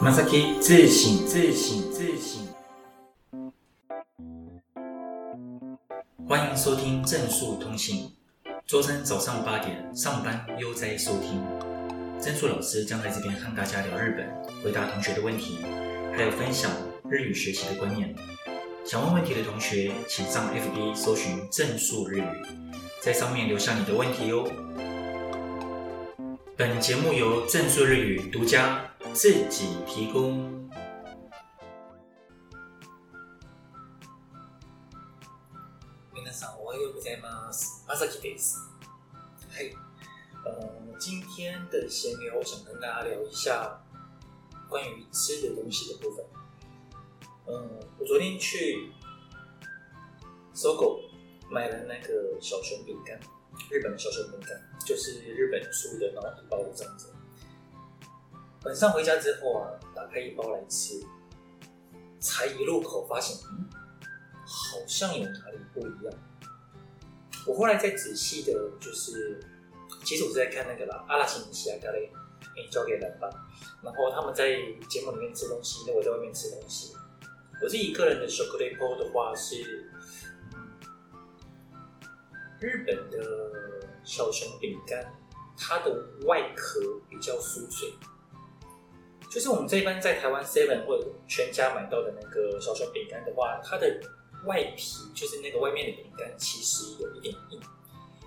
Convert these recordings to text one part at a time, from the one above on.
Masaki 自省自省自省。欢迎收听正数通信，周三早上八点上班悠哉收听。正数老师将在这边和大家聊日本，回答同学的问题，还有分享日语学习的观念。想问问题的同学，请上 FB 搜寻正数日语，在上面留下你的问题哦。本节目由正数日语独家。自己提供。皆さんおはようございます。まさきです。嘿，呃，今天的闲聊，我想跟大家聊一下关于吃的东西的部分。嗯，我昨天去搜狗买了那个小熊饼干，日本的小熊饼干，就是日本出的，然后一包的这样子。 晚上回家之后啊，打开一包来吃，才一入口发现，嗯，好像有哪里不一样。我后来再仔细的，就是其实我是在看那个啦，阿拉西米西亚咖喱，你交给人吧。然后他们在节目里面吃东西，那我在外面吃东西。我自己个人的小克力包的话是，日本的小熊饼干，它的外壳比较酥脆。就是我们这一般在台湾 Seven 或者全家买到的那个小熊饼干的话，它的外皮就是那个外面的饼干，其实有一点硬。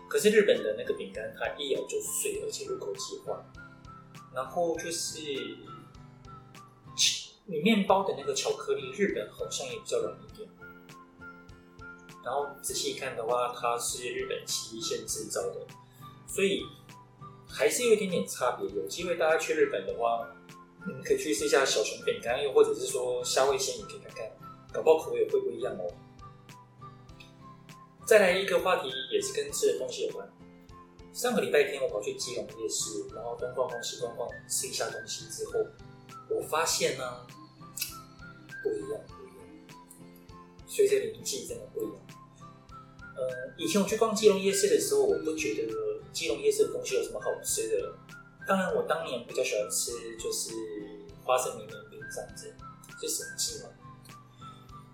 可是日本的那个饼干，它一咬就碎，而且入口即化。然后就是里面包的那个巧克力，日本好像也比较软一点。然后仔细一看的话，它是日本崎玉县制造的，所以还是有一点点差别。有机会大家去日本的话。你们可以去试一下小熊饼干，又或者是说虾味先，你可以看看，搞不好口味会不一样哦。再来一个话题，也是跟吃的东西有关。上个礼拜天我跑去基隆夜市，然后东逛逛西逛逛，吃一下东西之后，我发现呢，不一样，不一样。随着年纪真的不一样。呃，以前我去逛基隆夜市的时候，我不觉得基隆夜市的东西有什么好吃的。当然，我当年比较喜欢吃就是花生米面饼这样子，就神奇嘛。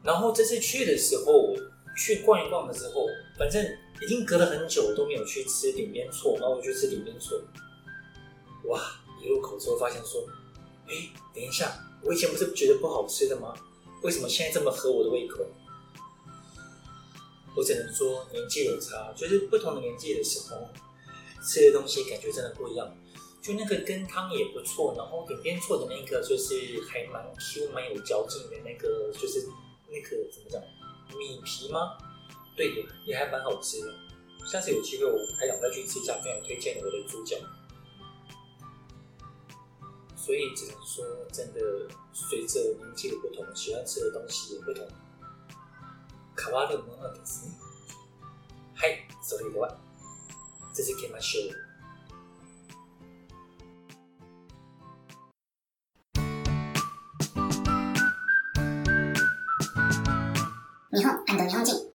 然后这次去的时候，去逛一逛的时候，反正已经隔了很久都没有去吃鼎边趖，然后我就吃鼎边趖。哇！一入口之后发现说，哎，等一下，我以前不是觉得不好吃的吗？为什么现在这么合我的胃口？我只能说年纪有差，就是不同的年纪的时候，吃的东西感觉真的不一样。就那个羹汤也不错，然后鼎边趖的那个就是还蛮 Q、蛮有嚼劲的那个，就是那个怎么讲米皮吗？对的，也还蛮好吃的。下次有机会我还想再去吃一下，非常推荐我的猪脚。所以只能说，真的随着年纪的不同，喜欢吃的东西也不同。卡瓦的摩尔的斯，嗨，手里的话，这是 K 马秀。日本安藤日本人。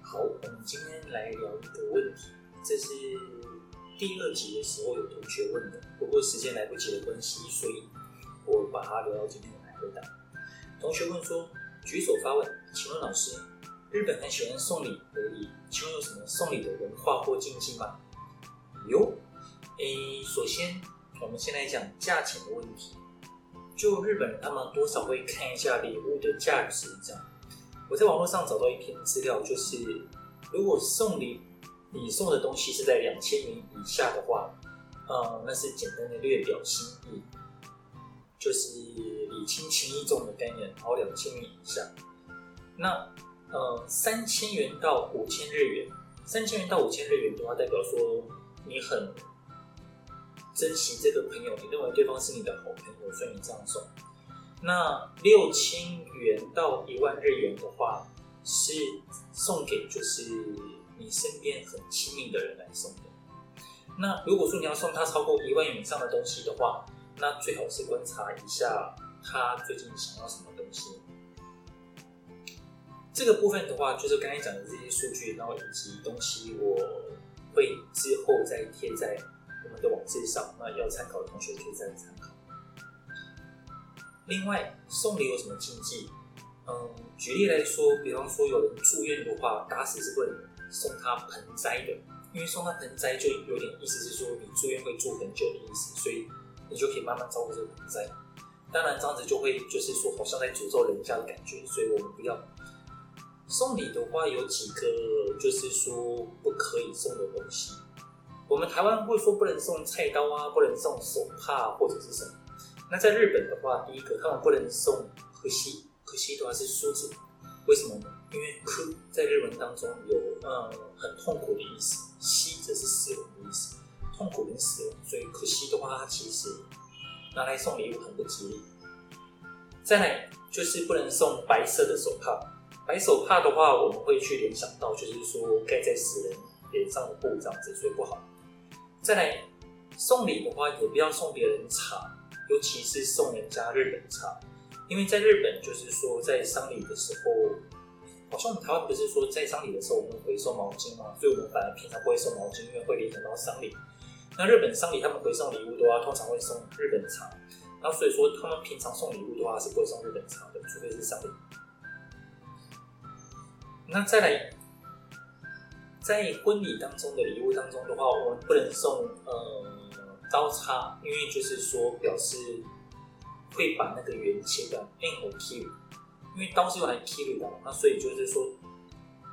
好，我们今天来聊一个问题，这是第二集的时候有同学问的，不过时间来不及的关系，所以我把它留到今天来回答。同学问说：“举手发问，请问老师，日本很喜欢送礼而已，请问有什么送礼的文化或禁忌吗？”有，诶，首先我们先来讲价钱的问题。就日本人，他们多少会看一下礼物的价值，这样。我在网络上找到一篇资料，就是如果送礼，你送的东西是在两千元以下的话，呃，那是简单的略表心意，就是礼轻情意重的概念。然后两千元以下，那呃三千元到五千日元，三千元到五千日元的话，代表说你很。珍惜这个朋友，你认为对方是你的好朋友，所以你这样送。那六千元到一万日元的话，是送给就是你身边很亲密的人来送的。那如果说你要送他超过一万元以上的东西的话，那最好是观察一下他最近想要什么东西。这个部分的话，就是刚才讲的这些数据，然后以及东西，我会之后再贴在。我们的网志上，那要参考的同学可以再参考。另外，送礼有什么禁忌？嗯，举例来说，比方说有人住院的话，打死是不能送他盆栽的，因为送他盆栽就有点意思是说你住院会住很久的意思，所以你就可以慢慢照顾这个盆栽。当然，这样子就会就是说好像在诅咒人家的感觉，所以我们不要。送礼的话有几个就是说不可以送的东西，我们台湾会说不能送菜刀啊，不能送手帕或者是什么。那在日本的话，第一个他们不能送可惜。可惜的话是梳子，为什么呢？因为“哭”在日文当中有呃很痛苦的意思，“惜”则是死亡的意思，痛苦跟死亡，所以可惜的话，它其实拿来送礼物很不吉利。再来就是不能送白色的手帕，白手帕的话，我们会去联想到就是说盖在死人脸上的布这样子，所以不好。再来送礼的话，也不要送别人茶，尤其是送人家日本茶。因为在日本，就是说在丧礼的时候，好像台湾不是说在丧礼的时候我们回收毛巾吗？所以我们反而平常不会送毛巾，因为会联想到丧礼。那日本丧礼他们回送礼物的话，通常会送日本茶。然后所以说他们平常送礼物的话是不会送日本茶的，除非是丧礼。那再来，在婚礼当中的礼物当中的话，我们不能送呃刀叉，因为就是说表示。会把那个缘切断，因为刀是用来切的，那所以就是说，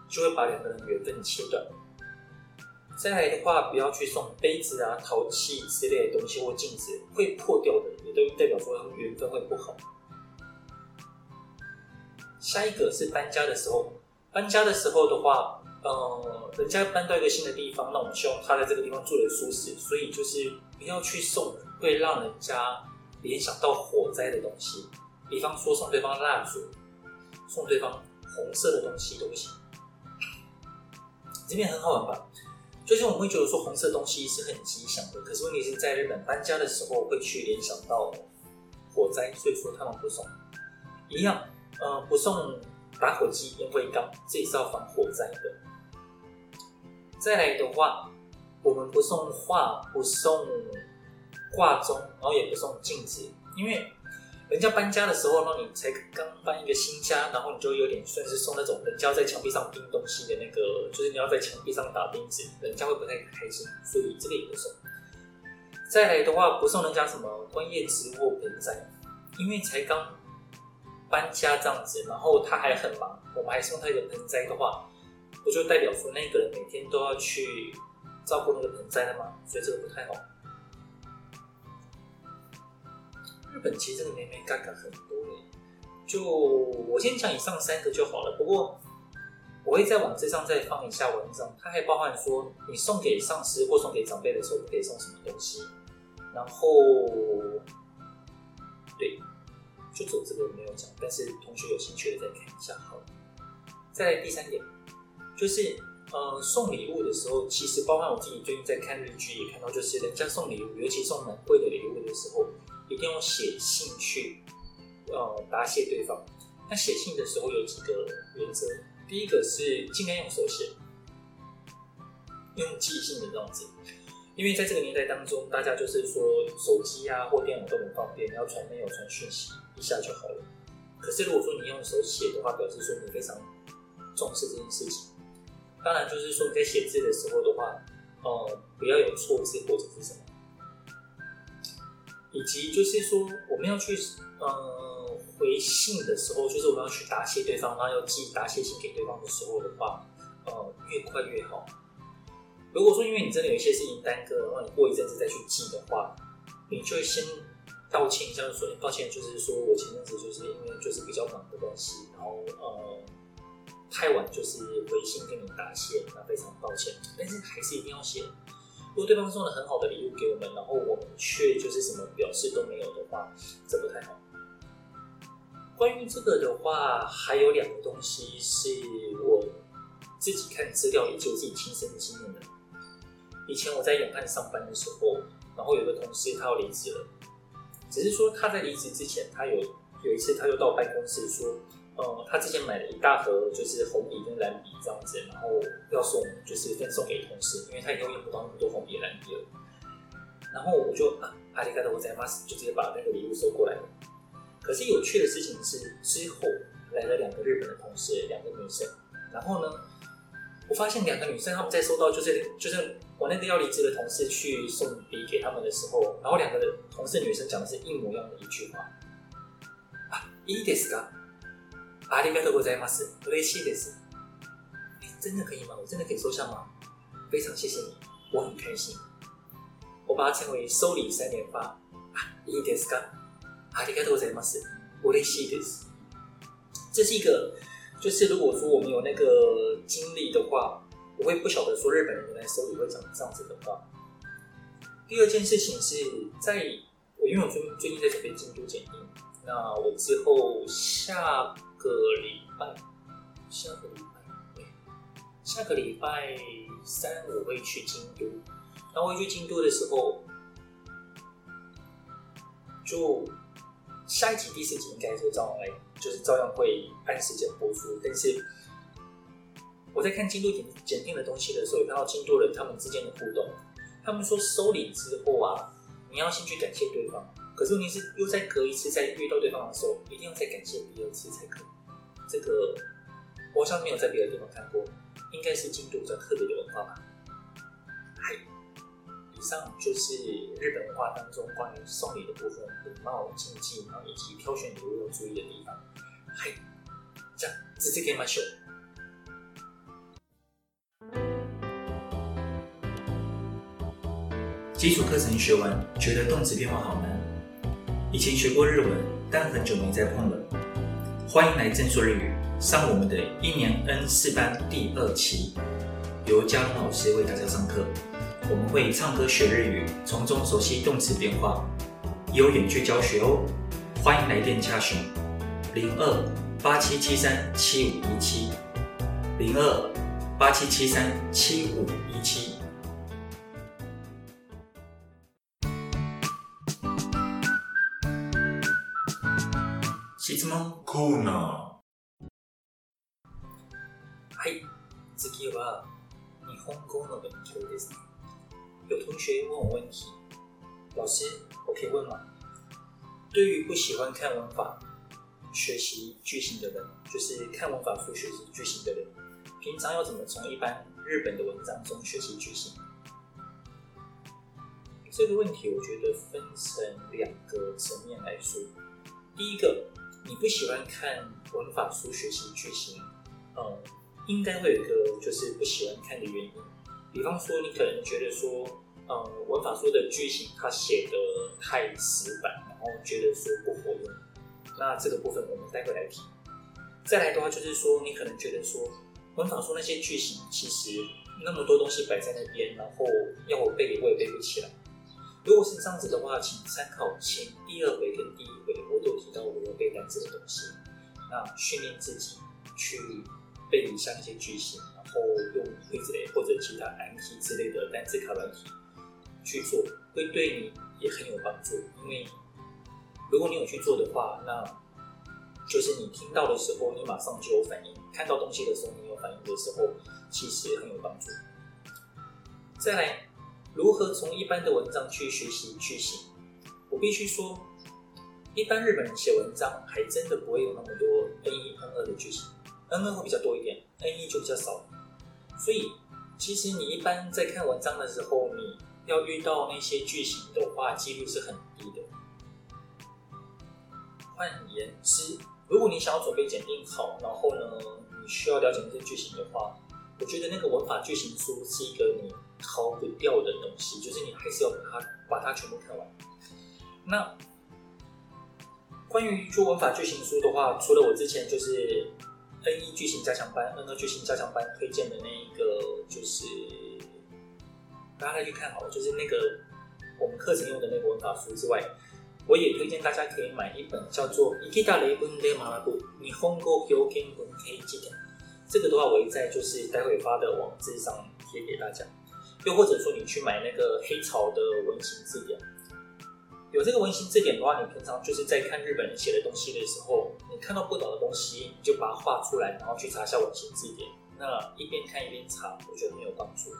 就会把两个人缘分切断。再来的话，不要去送杯子啊、陶器之类的东西或镜子，会破掉的，也都代表说他们缘分会不好。下一个是搬家的时候，搬家的时候的话，呃，人家搬到一个新的地方，那我们希望他在这个地方住的舒适，所以就是不要去送会让人家。联想到火灾的东西，比方说送对方蜡烛，送对方红色的东西都不行。这边很好玩吧？就是我们会觉得说红色东西是很吉祥的，可是问题是在日本搬家的时候会去联想到火灾，所以说他们不送。一样，呃，不送打火机、烟灰缸，这也是要防火灾的。再来的话，我们不送画，不送。挂钟，然后也不送镜子，因为人家搬家的时候呢，你才刚搬一个新家，然后你就有点算是送那种人家在墙壁上钉东西的那个，就是你要在墙壁上打钉子，人家会不太开心，所以这个也不送。再来的话，不送人家什么观叶植物盆栽，因为才刚搬家这样子，然后他还很忙，我们还送他一个盆栽的话，不就代表说那个人每天都要去照顾那个盆栽了吗？所以这个不太好。日本其实这个眉眉角角很多诶，就我先讲以上三个就好了。不过我会在网站上再放一下文章，它还包含说你送给上司或送给长辈的时候可以送什么东西。然后对，就走这个没有讲，但是同学有兴趣的再看一下好了。再第三点，就是呃送礼物的时候，其实包含我自己最近在看日剧也看到，就是人家送礼物，尤其送蛮贵的礼物的时候。一定要写信去，呃，答谢对方。那写信的时候有几个原则，第一个是尽量用手写，用寄信的这样子，因为在这个年代当中，大家就是说手机啊或电脑都很方便，你要传没有传讯息一下就好了。可是如果说你用手写的话，表示说你非常重视这件事情。当然，就是说你在写字的时候的话，呃，不要有错字或者是什么。以及就是说，我们要去呃回信的时候，就是我们要去答谢对方，然后要寄答谢信给对方的时候的话，呃，越快越好。如果说因为你真的有一些事情耽搁，然后你过一阵子再去寄的话，你就先道歉一下，就说抱歉，就是说我前阵子就是因为就是比较忙的关系，然后呃太晚就是回信跟你答谢，那非常抱歉，但是还是一定要写。如果对方送了很好的礼物给我们，然后我们却就是什么表示都没有的话，这不太好。关于这个的话，还有两个东西是我自己看资料以及我自己亲身的经验的。以前我在永汉上班的时候，然后有个同事他要离职了，只是说他在离职之前，他有有一次他又到办公室说。呃，他之前买了一大盒，就是红笔跟蓝笔这样子，然后要送，就是分送给同事，因为他以后用不到那么多红笔蓝笔了。 然后我就啊，阿里嘎多我在马斯就直接把那个礼物收过来了。可是有趣的事情是，之后来了两个日本的同事，两个女生。然后呢，我发现两个女生她们在收到就是就是我那个要离职的同事去送礼给他们的时候，然后两个同事女生讲的是一模一样的一句话啊，いいですか？ ありがとうございます。嬉しいです。哎，真的可以吗？我真的可以收下吗？非常谢谢你，我很开心。我把它称为收礼三连发啊，いいですか？ありがとうございます。嬉しいです。这是一个，就是如果说我们有那个经历的话，我会不晓得说日本人原来收礼会讲这样子的话。第二件事情是在我因为我最最近在准备京都检定，那我之后下 个礼拜，下个礼拜，下个礼拜三我会去京都，然后我去京都的时候就。下一集第四集应该是照样来，就是照样会按时间播出。但是我在看京都检检定的东西的时候，有看到京都人他们之间的互动。他们说收礼之后啊，你要先去感谢对方。可是问题是，又再隔一次再遇到对方的时候，一定要再感谢第二次才可以。这个我好像没有在别的地方看过，应该是京都比较特别的文化吧。嗨。以上就是日本文化当中关于送礼的部分，礼貌、禁忌，然后以及挑选礼物要注意的地方。嗨，这样直接给马秀。基础课程学完，觉得动词变化好难。以前学过日文，但很久没再碰了。欢迎来正说日语，上我们的一年 N 四班第二期，由嘉龙老师为大家上课。我们会唱歌学日语，从中熟悉动词变化，也有远距教学哦。欢迎来电洽询：零二八七七三七五一七，零二八七七三七五一七。质问コーナー。はい、次は日本语の勉强ですね。有同学问我问题，老师，我可以问吗？对于不喜欢看文法、学习句型的人，就是看文法书学习句型的人，平常要怎么从一般日本的文章中学习句型？这个问题我觉得分成两个层面来说。第一个， 你不喜欢看文法书学习句型，呃，应该会有一个就是不喜欢看的原因。比方说，你可能觉得说，呃，文法书的句型它写的太死板，然后觉得说不活用。那这个部分我们待会来提。再来的话就是说，你可能觉得说，文法书那些句型其实那么多东西摆在那边，然后要我背我也背不起来。如果是这样子的话，请参考前第二回跟第一回，我都有提到我要背单词的东西，那训练自己去背一下那些句型。然后用 q u i 或者其他 MT 之类的单词卡软体去做，会对你也很有帮助。因为如果你有去做的话，那就是你听到的时候，你马上就有反应；看到东西的时候，你有反应的时候，其实很有帮助。再来，如何从一般的文章去学习句型？我必须说，一般日本人写文章还真的不会有那么多 N 一 N 二的句型，N 二会比较多一点，N 一就比较少。所以，其实你一般在看文章的时候，你要遇到那些句型的话，几率是很低的。换言之，如果你想要准备检定好，然后呢，你需要了解那些句型的话，我觉得那个文法句型书是一个你逃不掉的东西，就是你还是要把它把它全部看完。那关于做文法句型书的话，除了我之前就是。N 一句型加强班，N 二句型加强班推荐的那一个就是，大家可以去看好了，就是那个我们课程用的那个文法书之外，我也推荐大家可以买一本叫做《生きた例文で学ぶ日本语表现文系辞典》。这个的话，我会在就是待会发的网志上贴给大家， 又或者说你去买那个黑潮的文型字典。有这个文型字典的话，你平常就是在看日本人写的东西的时候，你看到不懂的东西，你就把它画出来，然后去查一下文型字典。那一边看一边查，我觉得很有帮助。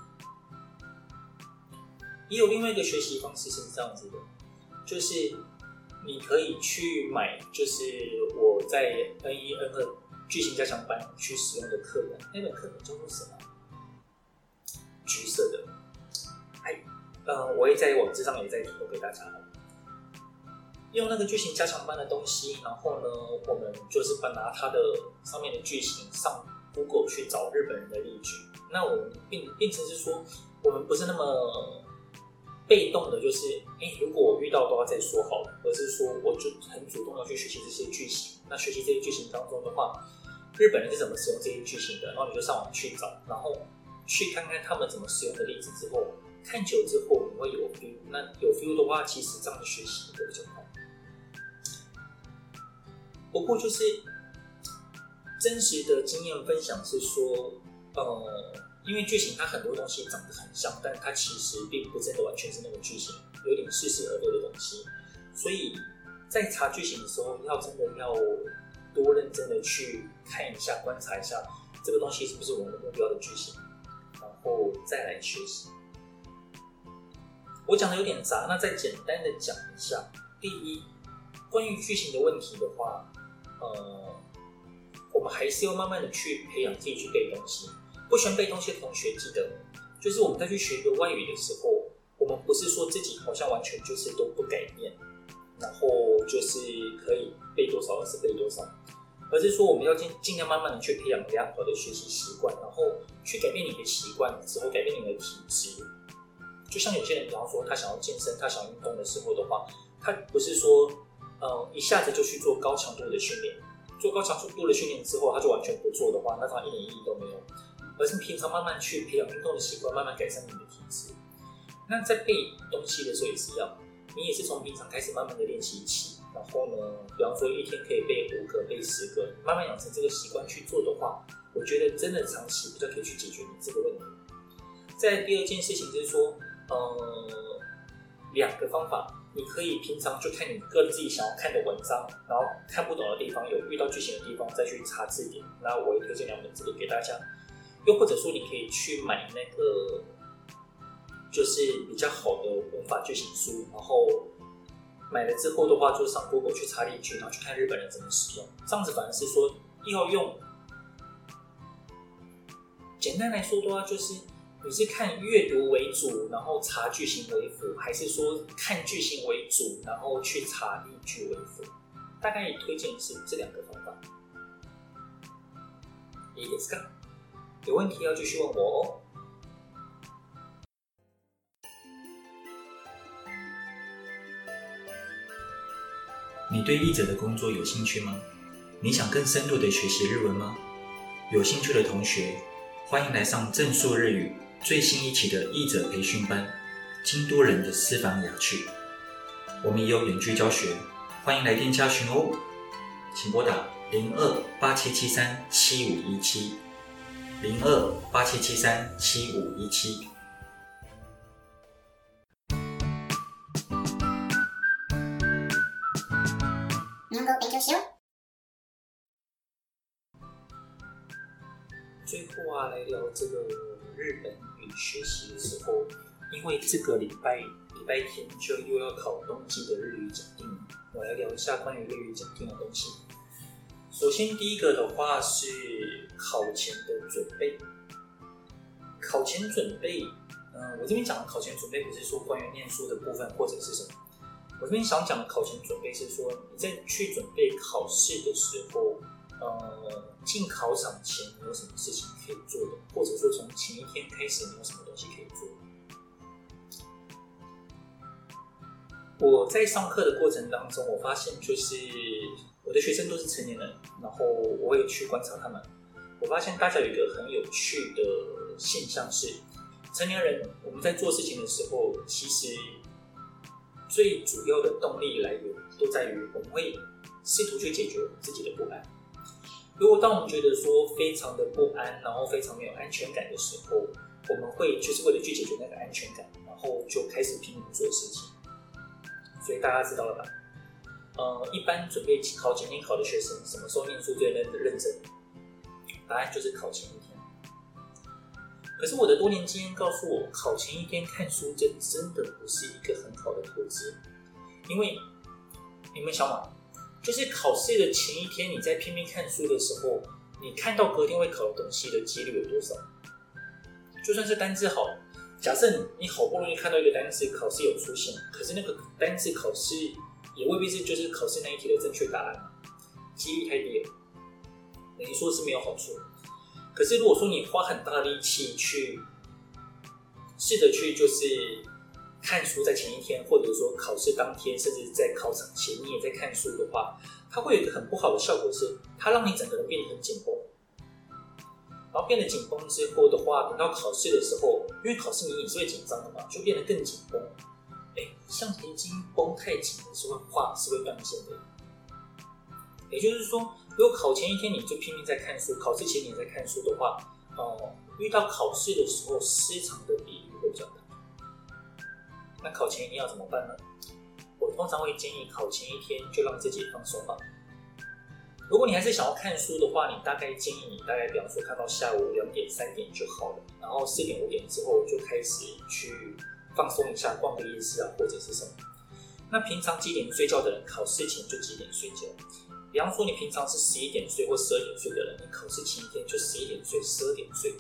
也有另外一个学习方式是这样子的，就是你可以去买，就是我在 N 一 N 二剧情加强班去使用的课本，那本课本叫做什么？橘色的。嗯，我也在网志上也在提供给大家。用那个剧情加强班的东西，然后呢，我们就是把拿它的上面的剧情上 Google 去找日本人的例句。那我们变变成是说，我们不是那么被动的，就是哎，如果我遇到都要再说好了，而是说我就很主动的去学习这些剧情。那学习这些剧情当中的话，日本人是怎么使用这些剧情的？然后你就上网去找，然后去看看他们怎么使用的例子之后，看久之后你会有 feel。那有 feel 的话，其实这样的学习会比较快。不过就是真实的经验分享是说，呃，因为剧情它很多东西长得很像，但它其实并不真的完全是那个剧情，有点似是而非的东西。所以在查剧情的时候，要真的要多认真的去看一下、观察一下这个东西是不是我们目标的剧情，然后再来学习。我讲的有点杂，那再简单的讲一下。第一，关于剧情的问题的话。呃，我们还是要慢慢的去培养自己去背东西。不喜欢背东西的同学，记得就是我们在去学一个外语的时候，我们不是说自己好像完全就是都不改变，然后就是可以背多少而是背多少，而是说我们要尽尽量慢慢的去培养良好的学习习惯，然后去改变你的习惯之后，改变你的体质。就像有些人，比方说他想要健身，他想要运动的时候的话，他不是说。呃，一下子就去做高强度的训练，做高强度的训练之后，他就完全不做的话，那他一点意义都没有。而是平常慢慢去培养运动的习惯，慢慢改善你的体质。那在背东西的时候也是一样，你也是从平常开始慢慢的练习起，然后呢，比方说一天可以背五个、背十个，慢慢养成这个习惯去做的话，我觉得真的长期比较可以去解决你这个问题。在第二件事情就是说，呃，两个方法。你可以平常就看你个人自己想要看的文章，然后看不懂的地方，有遇到句型的地方再去查字典。那我也推荐两本字典给大家。又或者说，你可以去买那个就是比较好的文法句型书，然后买了之后的话，就上 Google 去查例句，然后去看日本人怎么使用。这样子反而是说要用。简单来说的话，就是。你是看阅读为主，然后查句型为辅，还是说看句型为主，然后去查例句为辅？大概也推荐是这两个方法。いいですか？有问题要继续问我哦。你对译者的工作有兴趣吗？你想更深入的学习日文吗？有兴趣的同学，欢迎来上正数日语。 最新一期的译者培训班，京都人的私房雅趣，我们也有远距教学，欢迎来电加询哦，请拨打零二八七七三七五一七零二八七七三七五一七。最后啊，来聊这个日本语学习的时候，因为这个礼拜礼拜天就又要考冬季的日语检定，我来聊一下关于日语检定的东西。首先第一个的话是考前的准备，考前准备，嗯、我这边讲的考前准备不是说关于念书的部分或者是什么，我这边想讲的考前准备是说你在去准备考试的时候。呃，进考场前你有什么事情可以做的，或者说从前一天开始你有什么东西可以做？我在上课的过程当中，我发现就是我的学生都是成年人，然后我也去观察他们，我发现大家有一个很有趣的现象是，成年人我们在做事情的时候，其实最主要的动力来源都在于我们会试图去解决自己的不安。如果当我们觉得说非常的不安，然后非常没有安全感的时候，我们会就是为了去解决那个安全感，然后就开始拼命做事情。所以大家知道了吧？呃，一般准备考检定考的学生，什么时候念书最认认真？答案就是考前一天。可是我的多年经验告诉我，考前一天看书，这真的不是一个很好的投资。因为你们想嘛，就是考试的前一天，你在拼命看书的时候，你看到隔天会考的东西的几率有多少？就算是单字好，假设你好不容易看到一个单词，考试有出现，可是那个单字考试也未必是就是考试那一题的正确答案，几率太低了，等于说是没有好处。可是如果说你花很大的力气去试着去就是看书，在前一天或者说考试当天，甚至在考场前你也在看书的话，它会有一个很不好的效果是，它让你整个人变得很紧绷，然后变得紧绷之后的话，等到考试的时候，因为考试你也是会紧张的嘛，就变得更紧绷。哎，橡皮筋绷太紧的时候，话是会断线的。也就是说。如果考前一天你就拼命在看书，考试前你在看书的话，哦、呃，遇到考试的时候失常的比。那考前一天要怎么办呢？我通常会建议考前一天就让自己放松吧。如果你还是想要看书的话，你大概建议你大概比方说看到下午两点三点就好了，然后四点五点之后就开始去放松一下，逛个夜市啊或者是什么。那平常几点睡觉的人，考试前就几点睡觉。比方说，你平常是十一点睡或十二点睡的人，你考试前一天就十一点睡、十二点睡，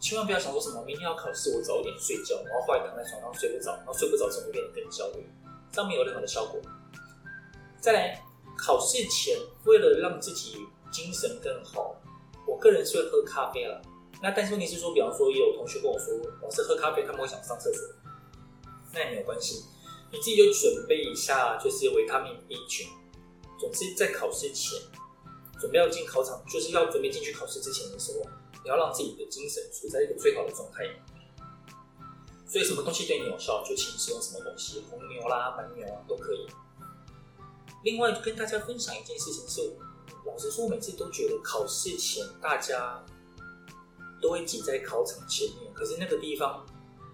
千万不要想说什么明天要考试，我早一点睡觉，然后后来躺在床上睡不着，然后睡不着只会变得更焦虑，这样没有任何的效果。再来，考试前为了让自己精神更好，我个人是会喝咖啡了。那但是问题是说，比方说也有同学跟我说，老师喝咖啡他们会想上厕所，那也没有关系，你自己就准备一下，就是维他命 B 群。总之，在考试前，准备要进考场，就是要准备进去考试之前的时候，你要让自己的精神处在一个最好的状态。所以，什么东西对你有效，就请使用什么东西，红牛啦、白牛啊都可以。另外，跟大家分享一件事情是，老实说，我每次都觉得考试前大家都会挤在考场前面，可是那个地方。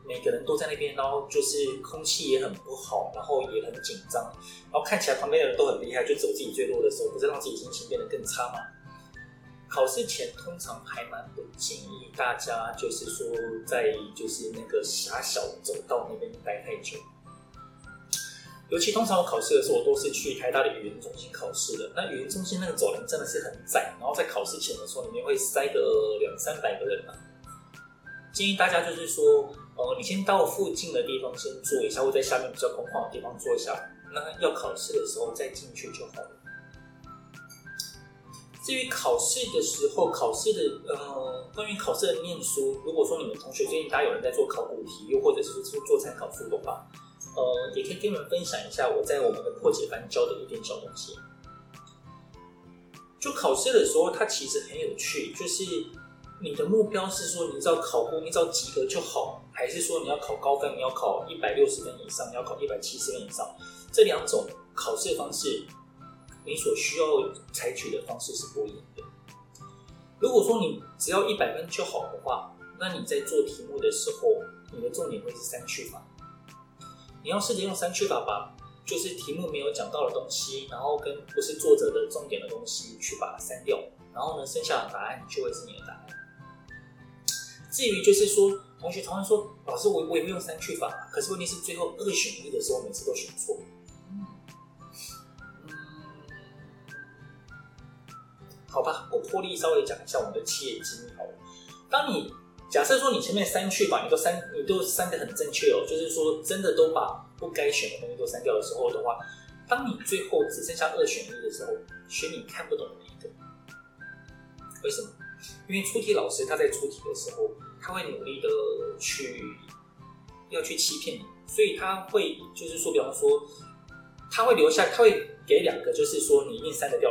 每个人都在那边，然后就是空气也很不好，然后也很紧张，然后看起来旁边的人都很厉害，就走自己最弱的时候，不是让自己心情变得更差吗？考试前通常还蛮不建议大家，就是说在就是那个狭小走道那边待太久。尤其通常我考试的时候，我都是去台大的语言中心考试的。那语言中心那个走廊真的是很窄，然后在考试前的时候，里面会塞个两三百个人嘛。建议大家就是说。呃，你先到附近的地方先坐一下，或在下面比较空旷的地方坐一下。那要考试的时候再进去就好了。至于考试的时候，考试的呃，关于考试的念书，如果说你们同学最近大家有人在做考古题，又或者是做做参考书的话，呃，也可以跟你们分享一下我在我们的破解班教的一点小东西。就考试的时候，它其实很有趣，就是。你的目标是说，你只要考过，你只要及格就好，还是说你要考高分，你要考一百六十分以上，你要考一百七十分以上？这两种考试方式，你所需要采取的方式是不一样的。如果说你只要一百分就好的话，那你在做题目的时候，你的重点会是删去法。你要试着用删去法把，就是题目没有讲到的东西，然后跟不是作者的重点的东西去把它删掉，然后呢，剩下的答案就会是你的答案。至于就是说，同学常常说，老师我我也会用删去法，可是问题是最后二选一的时候，每次都选错。好吧，我破例稍微讲一下我们的企业机密好。当你假设说你前面删去吧，你都删你都删的很正确哦，就是说真的都把不该选的东西都删掉的时候的话，当你最后只剩下二选一的时候，选你看不懂的一个。为什么？因为出题老师他在出题的时候。他会努力的去要去欺骗你，所以他会就是说，比方说，他会留下，他会给两个，就是说你一定删得掉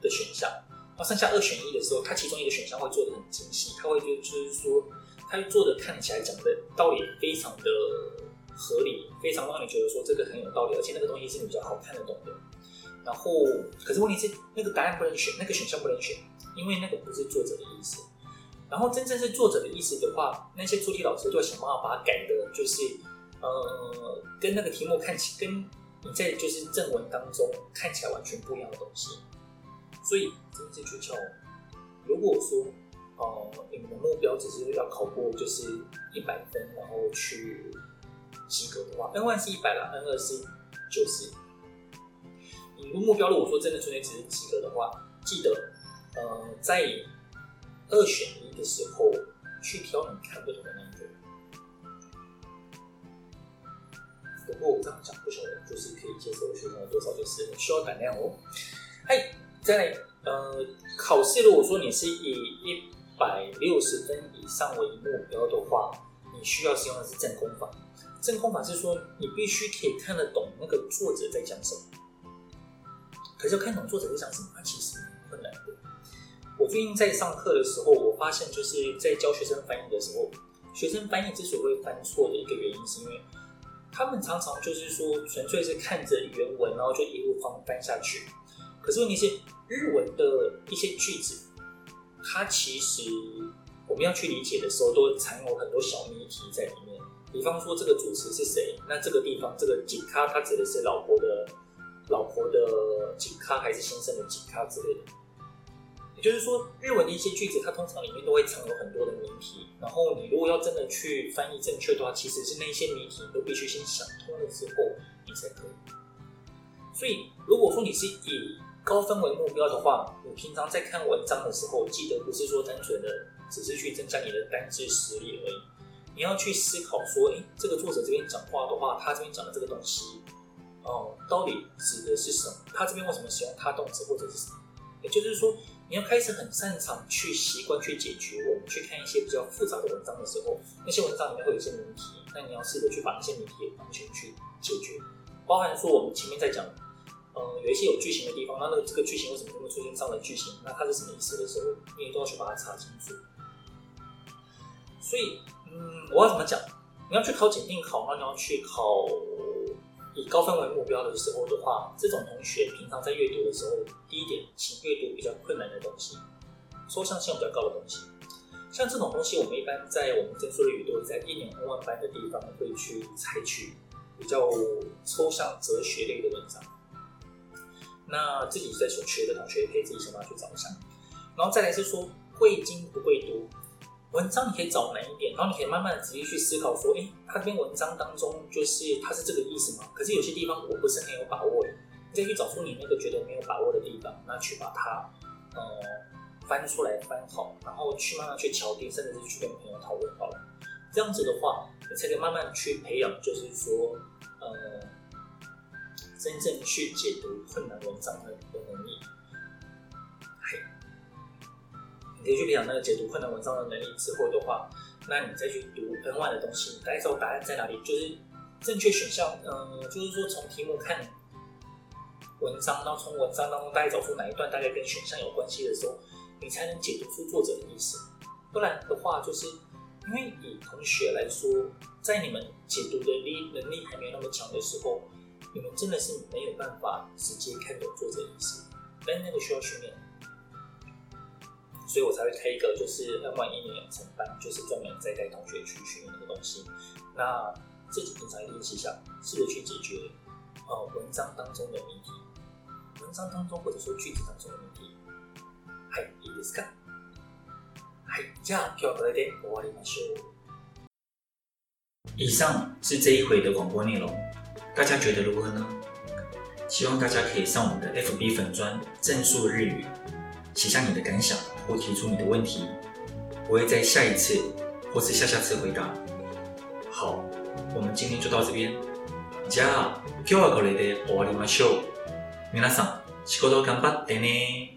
的选项，然后剩下二选一的时候，他其中一个选项会做得很精细，他会就就是说，他做的看起来讲的道理非常的合理，非常让你觉得说这个很有道理，而且那个东西是你比较好看得懂的。然后，可是问题是那个答案不能选，那个选项不能选，因为那个不是作者的意思。然后真正是作者的意思的话，那些出题老师就会想办法把它改的，就是呃，跟那个题目看起，跟你在就是正文当中看起来完全不一样的东西。所以这是诀窍。如果说、呃，你们的目标只是要考过就是一百分，然后去及格的话，N one 是一百啦，N 二是九十。你的目标如果说真的纯粹只是及格的话，记得呃在二选一的时候去挑你看不懂的那一个。不过我这样讲不晓得，就是可以接受的学生有多少，就是需要胆量哦。嗨，在呃考试，如果说你是以一百六十分以上为目标的话，你需要使用的是正空法。正空法是说你必须可以看得懂那个作者在讲什么。可是要看懂作者在讲什么，它其实很难。我最近在上课的时候，我发现就是在教学生翻译的时候，学生翻译之所以会翻错的一个原因，是因为他们常常就是说纯粹是看着原文，然后就一路翻翻下去。可是问题是，日文的一些句子，它其实我们要去理解的时候，都藏有很多小谜题在里面。比方说，这个主词是谁？那这个地方这个吉卡，它指的是老婆的老婆的吉卡，还是先生的吉卡之类的？也就是说，日文的一些句子，它通常里面都会藏有很多的谜题。然后你如果要真的去翻译正确的话，其实是那些谜题你都必须先想通了之后，你才可以。所以，如果说你是以高分为目标的话，你平常在看文章的时候，记得不是说单纯的只是去增加你的单字实力而已。你要去思考说，诶，这个作者这边讲话的话，他这边讲的这个东西，哦，到底指的是什么？他这边为什么使用他动词或者是什么？也就是说。你要开始很擅长去习惯去解决。我们去看一些比较复杂的文章的时候，那些文章里面会有一些谜题，那你要试着去把那些谜题完全去解决。包含说我们前面在讲，嗯，有一些有句型的地方，那那个这个句型为什么会出现这样的句型？那它是什么意思的时候，你也都要去把它查清楚。所以，嗯，我要怎么讲？你要去考检定考，那你要去考。以高分为目标的时候的话，这种同学平常在阅读的时候，第一点，请阅读比较困难的东西，抽象性比较高的东西。像这种东西，我们一般在我们增速日语都在一年二万班的地方会去采取比较抽象哲学类的文章。那自己在所学的同学，也可以自己想办法去找一下。然后再来是说，会精不会多。文章你可以找难一点，然后你可以慢慢的仔细去思考，说，哎，他这篇文章当中就是他是这个意思吗？可是有些地方我不是很有把握，你再去找出你那个觉得没有把握的地方，那去把它，呃，翻出来翻好，然后去慢慢去敲定，甚至是去跟朋友讨论好了。这样子的话，你才可以慢慢去培养，就是说，呃，真正去解读困难文章的一个能力。嘿你可以去培养那个解读困难文章的能力之后的话，那你再去读 N 万的东西，你大概知道答案在哪里，就是正确选项。嗯，就是说从题目看文章，然后从文章当中大概找出哪一段大概跟选项有关系的时候，你才能解读出作者的意思。不然的话，就是因为以同学来说，在你们解读的力能力还没有那么强的时候，你们真的是没有办法直接看懂作者的意思，但那个需要训练。所以我才会开一个，就是 N1 一年养成班，就是专门在带同学去学那个东西。那自己平常练习一下，试着去解决呃文章当中的谜题，文章当中或者说句子当中的谜题。はい、いいですか？はい、じゃあ今日はこれで终わりましょう。以上是这一回的广播内容， 大家觉得如何呢？希望大家可以上我们的 FB 粉专正数日语，写下你的感想。或提出你的问题，我会在下一次或是下下次回答。好，我们今天就到这边。じゃあ、今日はこれで终わりましょう。皆さん、仕事顽张ってね。